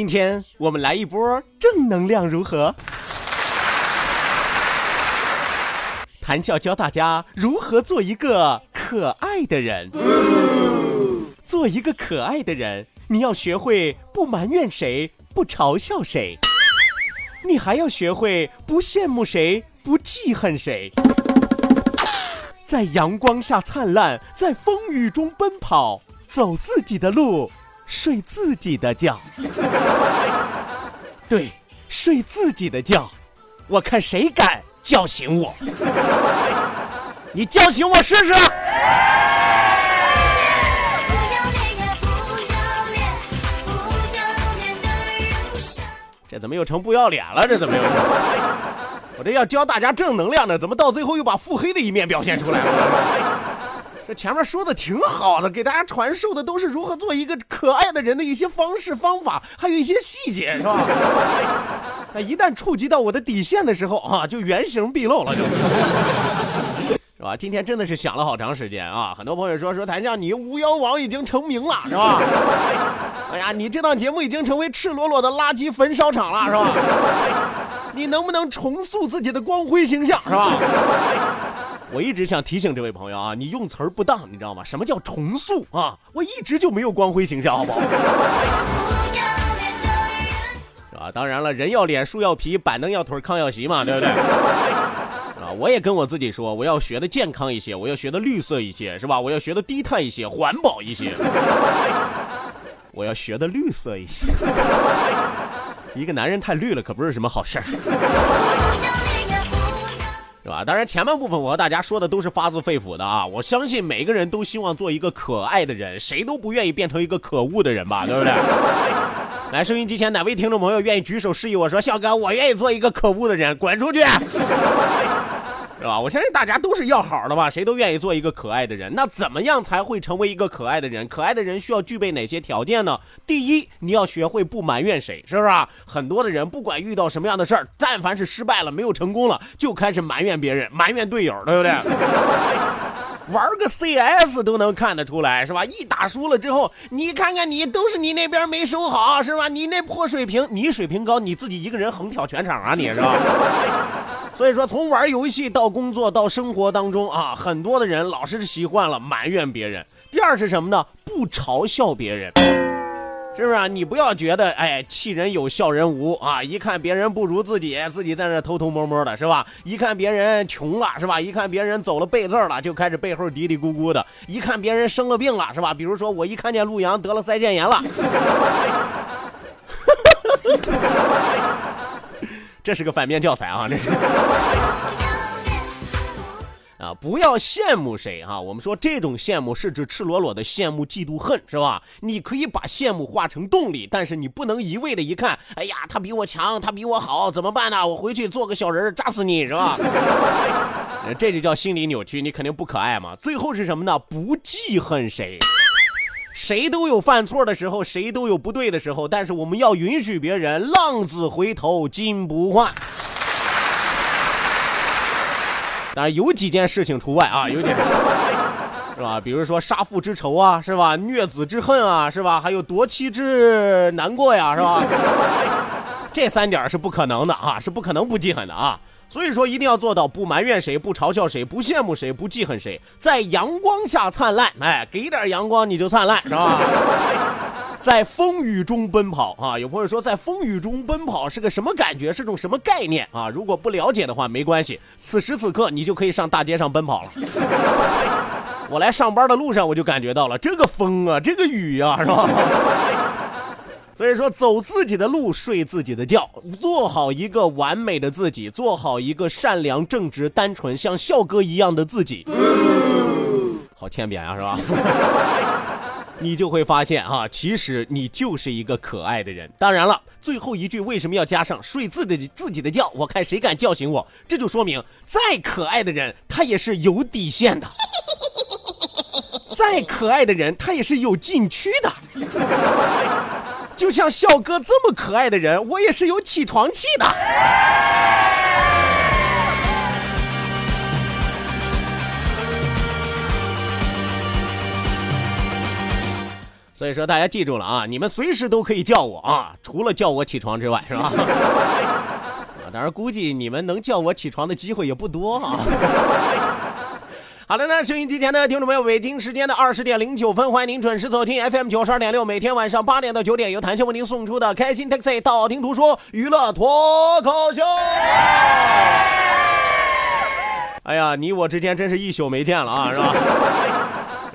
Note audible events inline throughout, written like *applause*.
今天我们来一波正能量，如何？谈笑教大家如何做一个可爱的人。做一个可爱的人，你要学会不埋怨谁，不嘲笑谁，你还要学会不羡慕谁，不记恨谁。在阳光下灿烂，在风雨中奔跑，走自己的路。睡自己的觉，*laughs* 对，睡自己的觉，我看谁敢叫醒我，你叫醒我试试。这怎么又成不要脸了？这怎么又？我这要教大家正能量呢，怎么到最后又把腹黑的一面表现出来了？这前面说的挺好的，给大家传授的都是如何做一个可爱的人的一些方式方法，还有一些细节，是吧？*laughs* 那一旦触及到我的底线的时候啊，就原形毕露了，就，*laughs* 是吧？今天真的是想了好长时间啊！很多朋友说说谭将，你巫妖王已经成名了，是吧？*laughs* 哎呀，你这档节目已经成为赤裸裸的垃圾焚烧厂了，是吧？你能不能重塑自己的光辉形象，是吧？我一直想提醒这位朋友啊，你用词儿不当，你知道吗？什么叫重塑啊？我一直就没有光辉形象，好不好？是吧？当然了，人要脸，树要皮，板凳要腿，炕要席嘛，对不对？啊，我也跟我自己说，我要学的健康一些，我要学的绿色一些，是吧？我要学的低碳一些，环保一些。我要学的绿色一些。一个男人太绿了，可不是什么好事儿。是吧？当然，前半部分我和大家说的都是发自肺腑的啊！我相信每个人都希望做一个可爱的人，谁都不愿意变成一个可恶的人吧？*laughs* 对不对？来，收音机前哪位听众朋友愿意举手示意我说：“笑哥，我愿意做一个可恶的人，滚出去！”是吧？我相信大家都是要好的吧，谁都愿意做一个可爱的人。那怎么样才会成为一个可爱的人？可爱的人需要具备哪些条件呢？第一，你要学会不埋怨谁，是不是？很多的人不管遇到什么样的事儿，但凡是失败了、没有成功了，就开始埋怨别人、埋怨队友，对不对？玩个 CS 都能看得出来，是吧？一打输了之后，你看看你，都是你那边没收好，是吧？你那破水平，你水平高，你自己一个人横挑全场啊，你是吧？所以说，从玩游戏到工作到生活当中啊，很多的人老是习惯了埋怨别人。第二是什么呢？不嘲笑别人，是不是啊？你不要觉得哎，气人有笑人无啊！一看别人不如自己，自己在那偷偷摸摸的，是吧？一看别人穷了，是吧？一看别人走了背字了，就开始背后嘀嘀咕咕的。一看别人生了病了，是吧？比如说我一看见陆阳得了腮腺炎了。*laughs* 这是个反面教材啊！这是啊，不要羡慕谁哈。我们说这种羡慕是指赤裸裸的羡慕、嫉妒、恨，是吧？你可以把羡慕化成动力，但是你不能一味的一看，哎呀，他比我强，他比我好，怎么办呢？我回去做个小人儿扎死你，是吧？*laughs* 这就叫心理扭曲，你肯定不可爱嘛。最后是什么呢？不记恨谁。谁都有犯错的时候，谁都有不对的时候，但是我们要允许别人浪子回头金不换。当然有几件事情除外啊，*laughs* 有几件事是吧？比如说杀父之仇啊，是吧？虐子之恨啊，是吧？还有夺妻之难过呀，是吧？*laughs* 这三点是不可能的啊，是不可能不记恨的啊。所以说，一定要做到不埋怨谁，不嘲笑谁，不羡慕谁，不记恨谁，在阳光下灿烂。哎，给点阳光你就灿烂，是吧？在风雨中奔跑啊！有朋友说，在风雨中奔跑是个什么感觉？是种什么概念啊？如果不了解的话，没关系，此时此刻你就可以上大街上奔跑了。*laughs* 我来上班的路上，我就感觉到了这个风啊，这个雨啊，*laughs* 是吧？所以说，走自己的路，睡自己的觉，做好一个完美的自己，做好一个善良、正直、单纯，像笑哥一样的自己。*laughs* 好欠扁啊，是吧？你就会发现啊，其实你就是一个可爱的人。当然了，最后一句为什么要加上睡自己自己的觉？我看谁敢叫醒我，这就说明再可爱的人他也是有底线的，*laughs* 再可爱的人他也是有禁区的。就像笑哥这么可爱的人，我也是有起床气的。所以说，大家记住了啊，你们随时都可以叫我啊，除了叫我起床之外，是吧？*laughs* 啊，当然估计你们能叫我起床的机会也不多啊。*laughs* 好的呢，收音机前的听众朋友，北京时间的二十点零九分，欢迎您准时走进 FM 九十二点六，每天晚上八点到九点，由谭笑为您送出的开心 Taxi 道听途说娱乐脱口秀。哎呀，你我之间真是一宿没见了啊，是吧？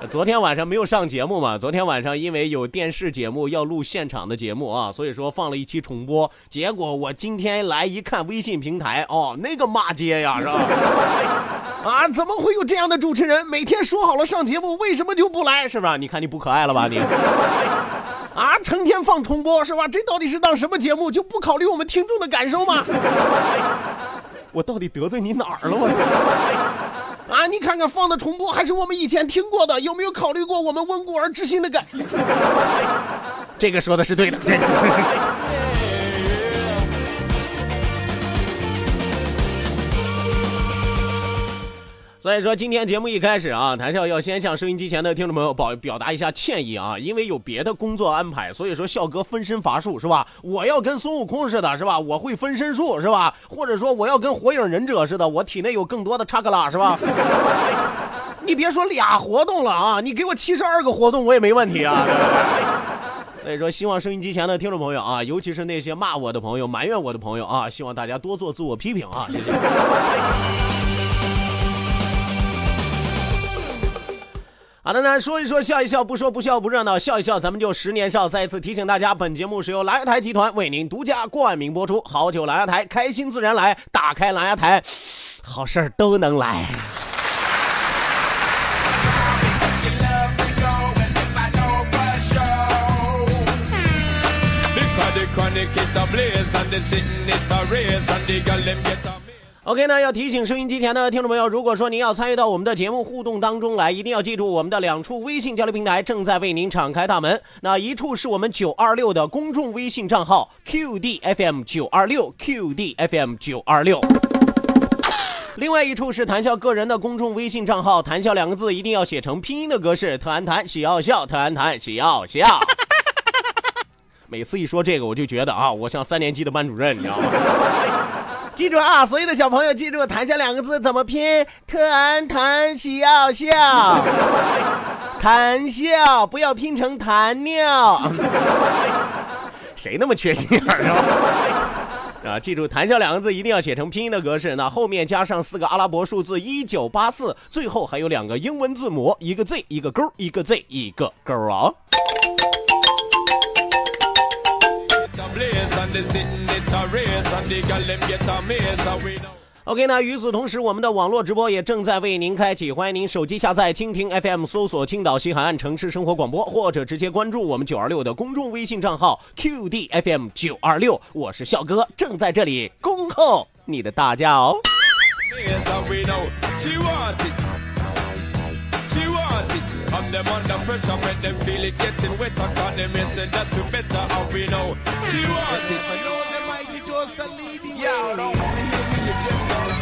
昨天晚上没有上节目嘛？昨天晚上因为有电视节目要录现场的节目啊，所以说放了一期重播。结果我今天来一看微信平台，哦，那个骂街呀，是吧？*laughs* 啊，怎么会有这样的主持人？每天说好了上节目，为什么就不来？是吧？你看你不可爱了吧你？*laughs* 啊，成天放重播是吧？这到底是当什么节目？就不考虑我们听众的感受吗？*laughs* 我到底得罪你哪儿了我？啊，你看看放的重播还是我们以前听过的，有没有考虑过我们温故而知新的感？*laughs* 这个说的是对的，真是。所以说，今天节目一开始啊，谭笑要先向收音机前的听众朋友表表达一下歉意啊，因为有别的工作安排，所以说笑哥分身乏术是吧？我要跟孙悟空似的，是吧？我会分身术是吧？或者说我要跟火影忍者似的，我体内有更多的查克拉是吧？*laughs* 你别说俩活动了啊，你给我七十二个活动我也没问题啊。*laughs* 所以说，希望收音机前的听众朋友啊，尤其是那些骂我的朋友、埋怨我的朋友啊，希望大家多做自我批评啊，谢谢。好的呢，说一说笑一笑，不说不笑不热闹，笑一笑咱们就十年少。再次提醒大家，本节目是由蓝牙台集团为您独家冠名播出。好酒蓝牙台，开心自然来。打开蓝牙台，好事儿都能来。OK 呢，要提醒收音机前的听众朋友，如果说您要参与到我们的节目互动当中来，一定要记住我们的两处微信交流平台正在为您敞开大门。那一处是我们九二六的公众微信账号 QDFM 九二六 QDFM 九二六，另外一处是谈笑个人的公众微信账号，谈笑两个字一定要写成拼音的格式，特安谈喜要笑，特安谈喜要笑。*laughs* 每次一说这个，我就觉得啊，我像三年级的班主任，你知道吗？记住啊，所有的小朋友记住“谈笑”两个字怎么拼？特安谈喜要笑，谈笑不要拼成弹尿。*laughs* 谁那么缺心眼儿啊？啊，记住“谈笑”两个字一定要写成拼音的格式，那后面加上四个阿拉伯数字一九八四，最后还有两个英文字母，一个 Z 一个勾，一个 Z 一个勾啊。OK，那与此同时，我们的网络直播也正在为您开启，欢迎您手机下载蜻蜓 FM，搜索青岛西海岸城市生活广播，或者直接关注我们九二六的公众微信账号 QDFM 九二六，我是笑哥，正在这里恭候你的大驾哦。Them under pressure when them feel it getting wetter. Cause them men say that you better and we know. She want. It I know them might be just a leading Yeah, don't want me to be just all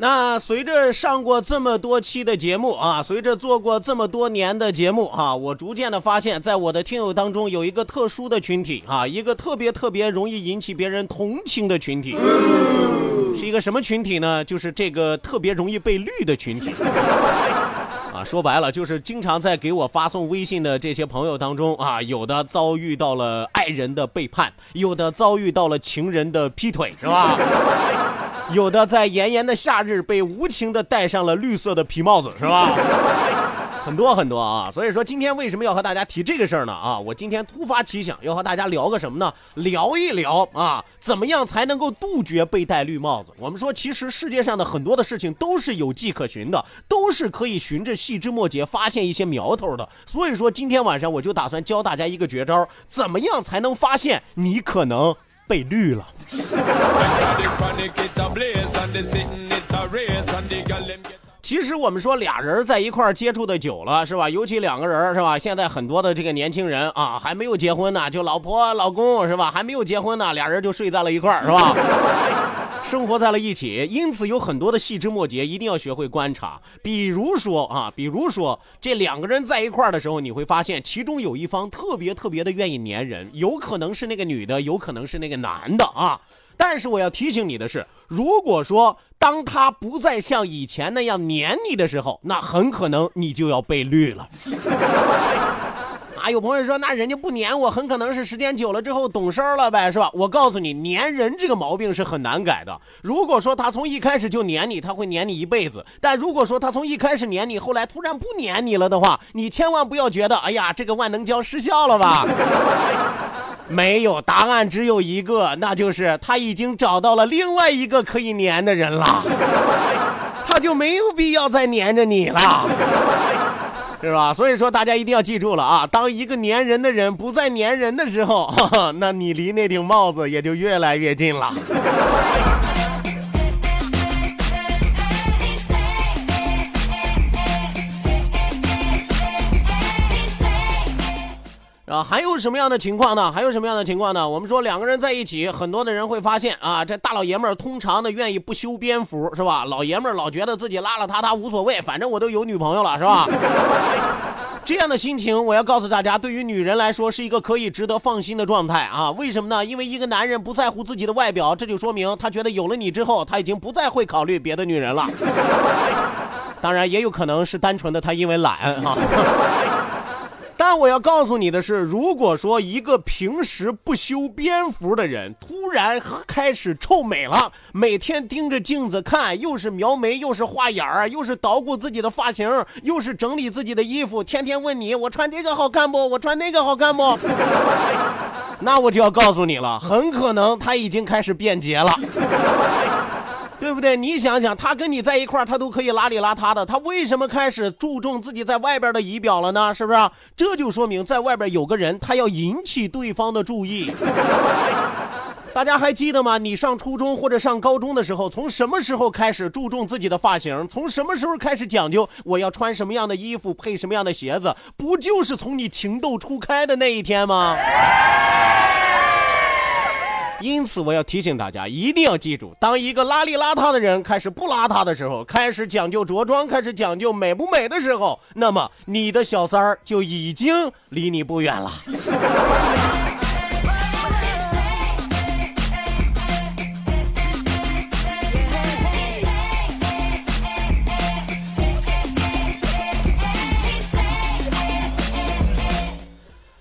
那随着上过这么多期的节目啊，随着做过这么多年的节目啊，我逐渐的发现，在我的听友当中有一个特殊的群体啊，一个特别特别容易引起别人同情的群体，是一个什么群体呢？就是这个特别容易被绿的群体。啊，说白了就是经常在给我发送微信的这些朋友当中啊，有的遭遇到了爱人的背叛，有的遭遇到了情人的劈腿，是吧？*laughs* 有的在炎炎的夏日被无情的戴上了绿色的皮帽子，是吧？*laughs* 很多很多啊，所以说今天为什么要和大家提这个事儿呢？啊，我今天突发奇想，要和大家聊个什么呢？聊一聊啊，怎么样才能够杜绝被戴绿帽子？我们说，其实世界上的很多的事情都是有迹可循的，都是可以循着细枝末节发现一些苗头的。所以说，今天晚上我就打算教大家一个绝招，怎么样才能发现你可能被绿了？其实我们说俩人在一块儿接触的久了，是吧？尤其两个人，是吧？现在很多的这个年轻人啊，还没有结婚呢，就老婆老公，是吧？还没有结婚呢，俩人就睡在了一块儿，是吧？生活在了一起，因此有很多的细枝末节一定要学会观察。比如说啊，比如说这两个人在一块儿的时候，你会发现其中有一方特别特别的愿意粘人，有可能是那个女的，有可能是那个男的啊。但是我要提醒你的是，如果说当他不再像以前那样黏你的时候，那很可能你就要被绿了。有朋友说，那人家不黏我，很可能是时间久了之后懂事儿了呗，是吧？我告诉你，黏人这个毛病是很难改的。如果说他从一开始就黏你，他会黏你一辈子；但如果说他从一开始黏你，后来突然不黏你了的话，你千万不要觉得，哎呀，这个万能胶失效了吧？*laughs* 没有，答案只有一个，那就是他已经找到了另外一个可以黏的人了，*laughs* 他就没有必要再黏着你了，是吧？所以说大家一定要记住了啊，当一个粘人的人不再粘人的时候，*laughs* 那你离那顶帽子也就越来越近了。啊，还有什么样的情况呢？还有什么样的情况呢？我们说两个人在一起，很多的人会发现啊，这大老爷们儿通常的愿意不修边幅，是吧？老爷们儿老觉得自己邋邋遢遢无所谓，反正我都有女朋友了，是吧？*laughs* 这样的心情，我要告诉大家，对于女人来说是一个可以值得放心的状态啊。为什么呢？因为一个男人不在乎自己的外表，这就说明他觉得有了你之后，他已经不再会考虑别的女人了。当然，也有可能是单纯的他因为懒啊。但我要告诉你的是，如果说一个平时不修边幅的人突然开始臭美了，每天盯着镜子看，又是描眉，又是画眼儿，又是捣鼓自己的发型，又是整理自己的衣服，天天问你我穿这个好看不？我穿那个好看不？*laughs* 那我就要告诉你了，很可能他已经开始变节了。对不对？你想想，他跟你在一块儿，他都可以邋里邋遢的，他为什么开始注重自己在外边的仪表了呢？是不是？这就说明在外边有个人，他要引起对方的注意。*laughs* 大家还记得吗？你上初中或者上高中的时候，从什么时候开始注重自己的发型？从什么时候开始讲究我要穿什么样的衣服，配什么样的鞋子？不就是从你情窦初开的那一天吗？*laughs* 因此，我要提醒大家，一定要记住，当一个邋里邋遢的人开始不邋遢的时候，开始讲究着装，开始讲究美不美的时候，那么你的小三儿就已经离你不远了。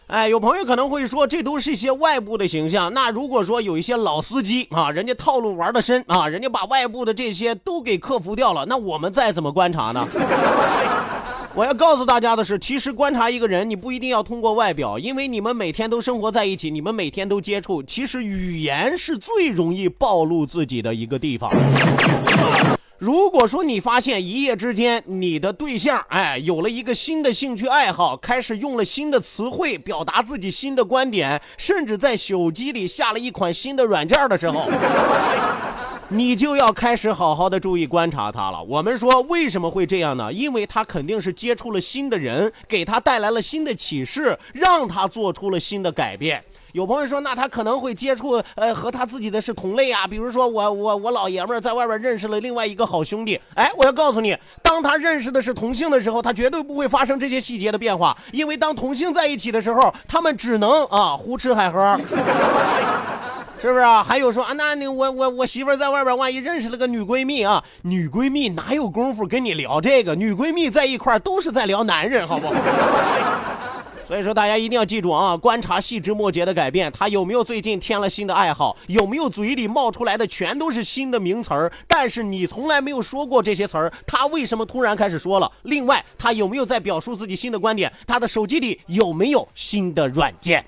哎，有朋友可能会说，这都是一些外部的形象。那如果说有一些老司机啊，人家套路玩的深啊，人家把外部的这些都给克服掉了，那我们再怎么观察呢？*laughs* 我要告诉大家的是，其实观察一个人，你不一定要通过外表，因为你们每天都生活在一起，你们每天都接触，其实语言是最容易暴露自己的一个地方。如果说你发现一夜之间你的对象，哎，有了一个新的兴趣爱好，开始用了新的词汇表达自己新的观点，甚至在手机里下了一款新的软件的时候，*laughs* 你就要开始好好的注意观察他了。我们说为什么会这样呢？因为他肯定是接触了新的人，给他带来了新的启示，让他做出了新的改变。有朋友说，那他可能会接触呃和他自己的是同类啊，比如说我我我老爷们儿在外边认识了另外一个好兄弟，哎，我要告诉你，当他认识的是同性的时候，他绝对不会发生这些细节的变化，因为当同性在一起的时候，他们只能啊胡吃海喝。*laughs* 是不是啊？还有说啊，那你我我我媳妇在外边，万一认识了个女闺蜜啊，女闺蜜哪有功夫跟你聊这个？女闺蜜在一块都是在聊男人，好不好？所以说，大家一定要记住啊，观察细枝末节的改变，他有没有最近添了新的爱好，有没有嘴里冒出来的全都是新的名词儿，但是你从来没有说过这些词儿，他为什么突然开始说了？另外，他有没有在表述自己新的观点？他的手机里有没有新的软件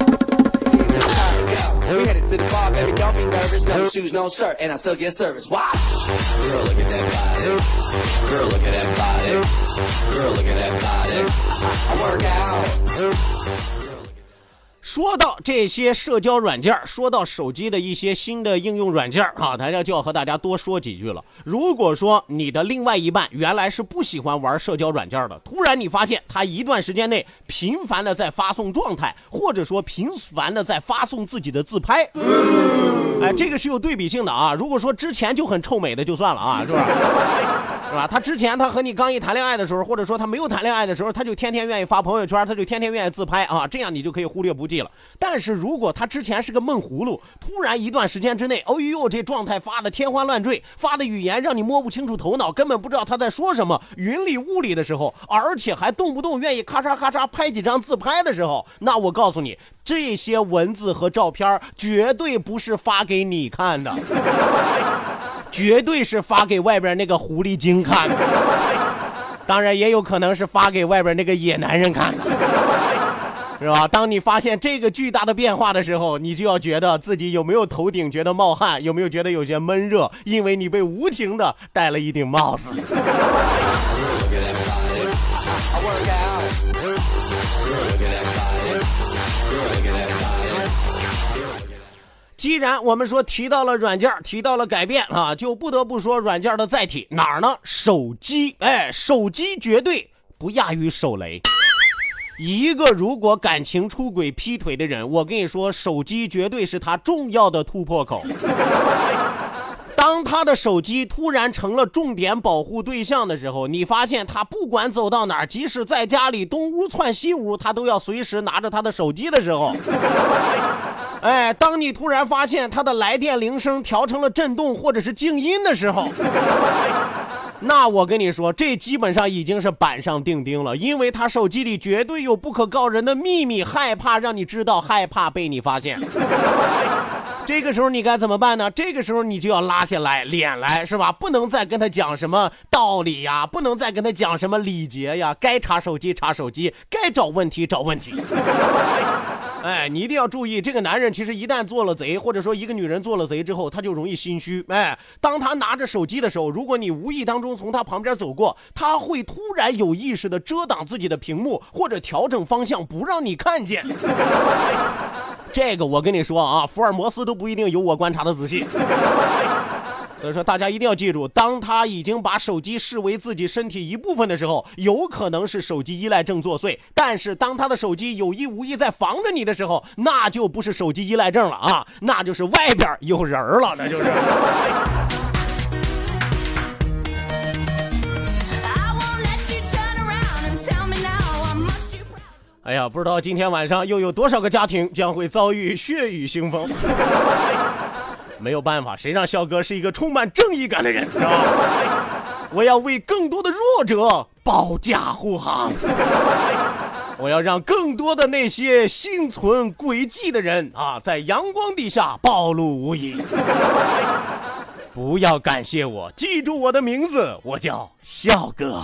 ？We headed to the bar, baby, don't be nervous. No shoes, no shirt, and I still get service. Watch. Girl, look at that body. Girl, look at that body. Girl, look at that body. I work out. 说到这些社交软件说到手机的一些新的应用软件啊，大家就要和大家多说几句了。如果说你的另外一半原来是不喜欢玩社交软件的，突然你发现他一段时间内频繁的在发送状态，或者说频繁的在发送自己的自拍，哎，这个是有对比性的啊。如果说之前就很臭美的就算了啊，是吧？是吧？*laughs* 他之前他和你刚一谈恋爱的时候，或者说他没有谈恋爱的时候，他就天天愿意发朋友圈，他就天天愿意自拍啊，这样你就可以忽略不计了。但是如果他之前是个闷葫芦，突然一段时间之内，哦呦，这状态发的天花乱坠，发的语言让你摸不清楚头脑，根本不知道他在说什么，云里雾里的时候，而且还动不动愿意咔嚓咔嚓拍几张自拍的时候，那我告诉你，这些文字和照片绝对不是发给你看的。*laughs* 绝对是发给外边那个狐狸精看的，当然也有可能是发给外边那个野男人看的，是吧？当你发现这个巨大的变化的时候，你就要觉得自己有没有头顶觉得冒汗，有没有觉得有些闷热，因为你被无情的戴了一顶帽子。既然我们说提到了软件，提到了改变啊，就不得不说软件的载体哪儿呢？手机，哎，手机绝对不亚于手雷。一个如果感情出轨、劈腿的人，我跟你说，手机绝对是他重要的突破口。当他的手机突然成了重点保护对象的时候，你发现他不管走到哪儿，即使在家里东屋窜西屋，他都要随时拿着他的手机的时候。哎，当你突然发现他的来电铃声调成了震动或者是静音的时候，*laughs* 那我跟你说，这基本上已经是板上钉钉了，因为他手机里绝对有不可告人的秘密，害怕让你知道，害怕被你发现。*laughs* 这个时候你该怎么办呢？这个时候你就要拉下来脸来，是吧？不能再跟他讲什么道理呀，不能再跟他讲什么礼节呀，该查手机查手机，该找问题找问题。*laughs* 哎，你一定要注意，这个男人其实一旦做了贼，或者说一个女人做了贼之后，他就容易心虚。哎，当他拿着手机的时候，如果你无意当中从他旁边走过，他会突然有意识的遮挡自己的屏幕，或者调整方向不让你看见。*laughs* 这个我跟你说啊，福尔摩斯都不一定有我观察的仔细。所以说，大家一定要记住，当他已经把手机视为自己身体一部分的时候，有可能是手机依赖症作祟；但是，当他的手机有意无意在防着你的时候，那就不是手机依赖症了啊，那就是外边有人了，那就是。*laughs* 哎呀，不知道今天晚上又有多少个家庭将会遭遇血雨腥风。*laughs* 没有办法，谁让笑哥是一个充满正义感的人，*laughs* 是吧？我要为更多的弱者保驾护航，*laughs* 我要让更多的那些心存诡计的人啊，在阳光底下暴露无遗。*laughs* 不要感谢我，记住我的名字，我叫笑哥。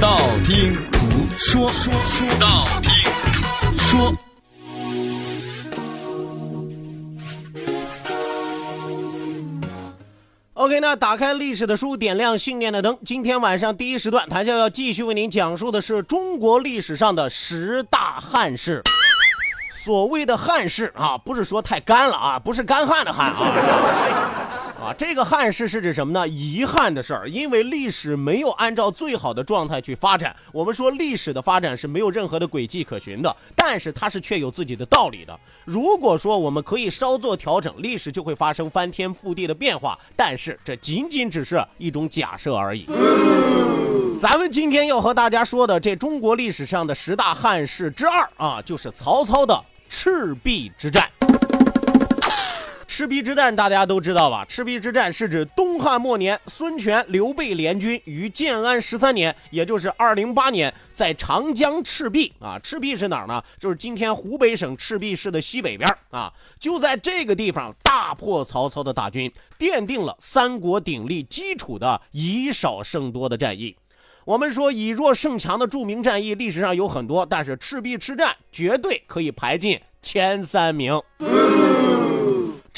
道听途说，说说道听途说。OK，那打开历史的书，点亮信念的灯。今天晚上第一时段，谭笑要继续为您讲述的是中国历史上的十大汉室。所谓的汉室啊，不是说太干了啊，不是干旱的旱啊。啊，这个憾事是指什么呢？遗憾的事儿，因为历史没有按照最好的状态去发展。我们说历史的发展是没有任何的轨迹可循的，但是它是确有自己的道理的。如果说我们可以稍作调整，历史就会发生翻天覆地的变化。但是这仅仅只是一种假设而已。咱们今天要和大家说的这中国历史上的十大汉室之二啊，就是曹操的赤壁之战。赤壁之战大家都知道吧？赤壁之战是指东汉末年，孙权、刘备联军于建安十三年，也就是二零八年，在长江赤壁啊，赤壁是哪儿呢？就是今天湖北省赤壁市的西北边啊，就在这个地方大破曹操的大军，奠定了三国鼎立基础的以少胜多的战役。我们说以弱胜强的著名战役，历史上有很多，但是赤壁之战绝对可以排进前三名。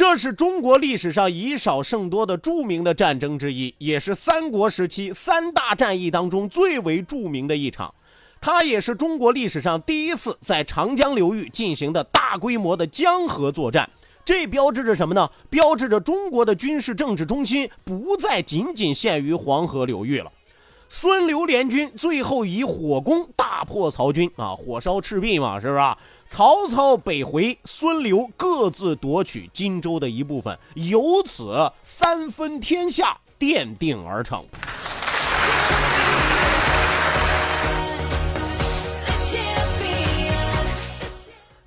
这是中国历史上以少胜多的著名的战争之一，也是三国时期三大战役当中最为著名的一场。它也是中国历史上第一次在长江流域进行的大规模的江河作战。这标志着什么呢？标志着中国的军事政治中心不再仅仅限于黄河流域了。孙刘联军最后以火攻大破曹军啊，火烧赤壁嘛，是不是啊？曹操北回，孙刘各自夺取荆州的一部分，由此三分天下奠定而成。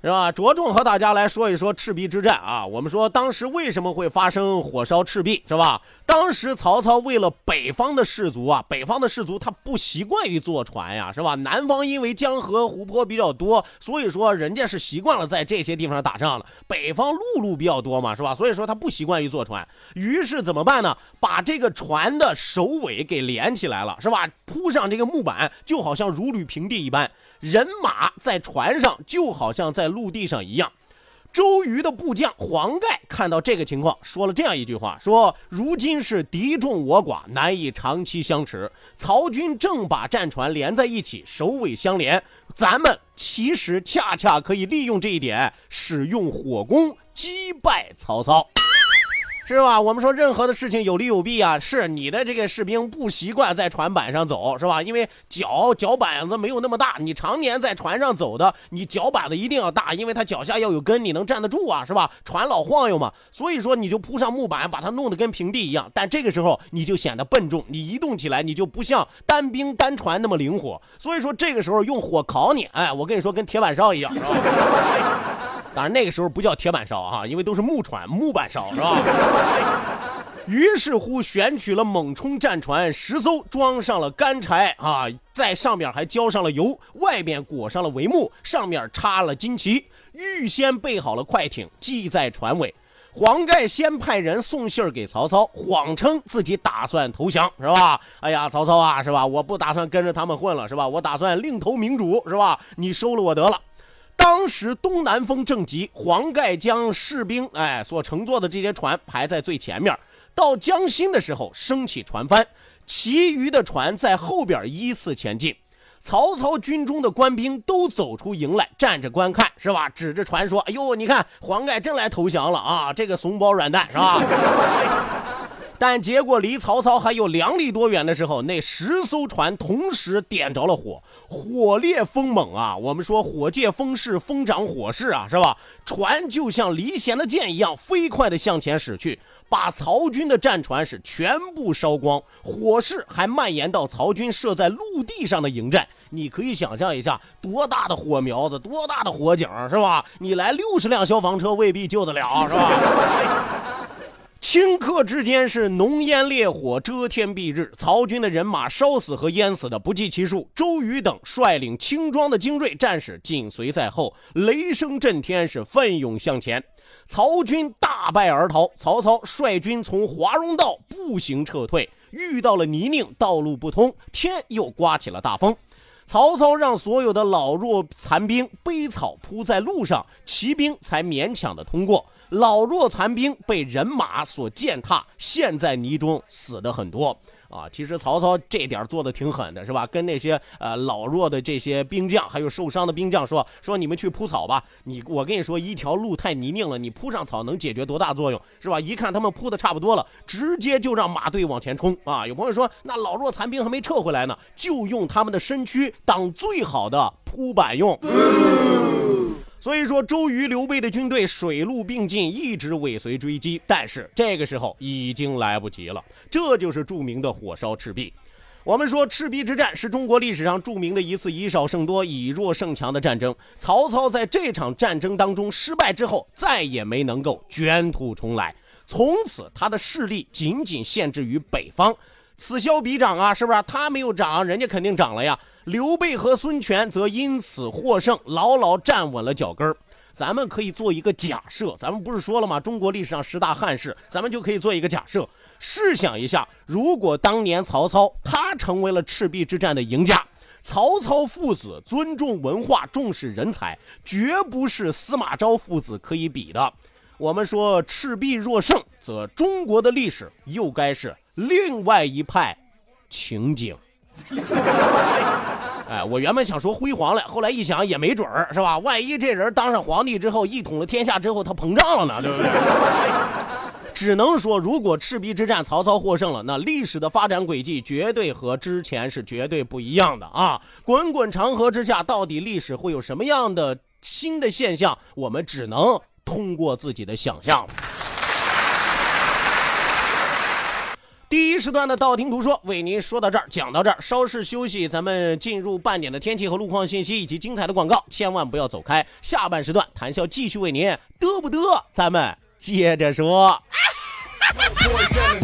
是吧？着重和大家来说一说赤壁之战啊。我们说当时为什么会发生火烧赤壁，是吧？当时曹操为了北方的士族啊，北方的士族他不习惯于坐船呀，是吧？南方因为江河湖泊比较多，所以说人家是习惯了在这些地方打仗的。北方陆路比较多嘛，是吧？所以说他不习惯于坐船。于是怎么办呢？把这个船的首尾给连起来了，是吧？铺上这个木板，就好像如履平地一般。人马在船上就好像在陆地上一样。周瑜的部将黄盖看到这个情况，说了这样一句话：说如今是敌众我寡，难以长期相持。曹军正把战船连在一起，首尾相连，咱们其实恰恰可以利用这一点，使用火攻击败曹操。是吧？我们说任何的事情有利有弊啊。是你的这个士兵不习惯在船板上走，是吧？因为脚脚板子没有那么大，你常年在船上走的，你脚板子一定要大，因为它脚下要有根，你能站得住啊，是吧？船老晃悠嘛，所以说你就铺上木板，把它弄得跟平地一样。但这个时候你就显得笨重，你移动起来你就不像单兵单船那么灵活。所以说这个时候用火烤你，哎，我跟你说跟铁板烧一样，是吧？当然那个时候不叫铁板烧啊，因为都是木船，木板烧是吧？于是乎选取了猛冲战船十艘，装上了干柴啊，在上面还浇上了油，外面裹上了帷幕，上面插了旌旗，预先备好了快艇，系在船尾。黄盖先派人送信儿给曹操，谎称自己打算投降，是吧？哎呀，曹操啊，是吧？我不打算跟着他们混了，是吧？我打算另投明主，是吧？你收了我得了。当时东南风正急，黄盖将士兵哎所乘坐的这些船排在最前面。到江心的时候，升起船帆，其余的船在后边依次前进。曹操军中的官兵都走出营来，站着观看，是吧？指着船说：“哎呦，你看黄盖真来投降了啊！这个怂包软蛋，是吧？” *laughs* 但结果离曹操还有两里多远的时候，那十艘船同时点着了火，火烈风猛啊！我们说火借风势，风长火势啊，是吧？船就像离弦的箭一样，飞快地向前驶去，把曹军的战船是全部烧光，火势还蔓延到曹军设在陆地上的营寨。你可以想象一下，多大的火苗子，多大的火警，是吧？你来六十辆消防车未必救得了，是吧？顷刻之间是浓烟烈火，遮天蔽日，曹军的人马烧死和淹死的不计其数。周瑜等率领轻装的精锐战士紧随在后，雷声震天，是奋勇向前。曹军大败而逃，曹操率军从华容道步行撤退，遇到了泥泞，道路不通，天又刮起了大风。曹操让所有的老弱残兵背草铺在路上，骑兵才勉强的通过。老弱残兵被人马所践踏，陷在泥中，死的很多啊！其实曹操这点做的挺狠的，是吧？跟那些呃老弱的这些兵将，还有受伤的兵将说说，你们去铺草吧。你我跟你说，一条路太泥泞了，你铺上草能解决多大作用，是吧？一看他们铺的差不多了，直接就让马队往前冲啊！有朋友说，那老弱残兵还没撤回来呢，就用他们的身躯当最好的铺板用。所以说，周瑜、刘备的军队水陆并进，一直尾随追击，但是这个时候已经来不及了。这就是著名的火烧赤壁。我们说，赤壁之战是中国历史上著名的一次以少胜多、以弱胜强的战争。曹操在这场战争当中失败之后，再也没能够卷土重来，从此他的势力仅仅限制于北方。此消彼长啊，是不是？他没有长，人家肯定长了呀。刘备和孙权则因此获胜，牢牢站稳了脚跟儿。咱们可以做一个假设，咱们不是说了吗？中国历史上十大汉室，咱们就可以做一个假设。试想一下，如果当年曹操他成为了赤壁之战的赢家，曹操父子尊重文化、重视人才，绝不是司马昭父子可以比的。我们说赤壁若胜，则中国的历史又该是另外一派情景。*laughs* 哎，我原本想说辉煌了，后来一想也没准儿，是吧？万一这人当上皇帝之后，一统了天下之后，他膨胀了呢，对不对？只能说，如果赤壁之战曹操获胜了，那历史的发展轨迹绝对和之前是绝对不一样的啊！滚滚长河之下，到底历史会有什么样的新的现象？我们只能通过自己的想象。第一时段的道听途说为您说到这儿，讲到这儿，稍事休息，咱们进入半点的天气和路况信息以及精彩的广告，千万不要走开。下半时段谈笑继续为您嘚不嘚，咱们接着说。*laughs*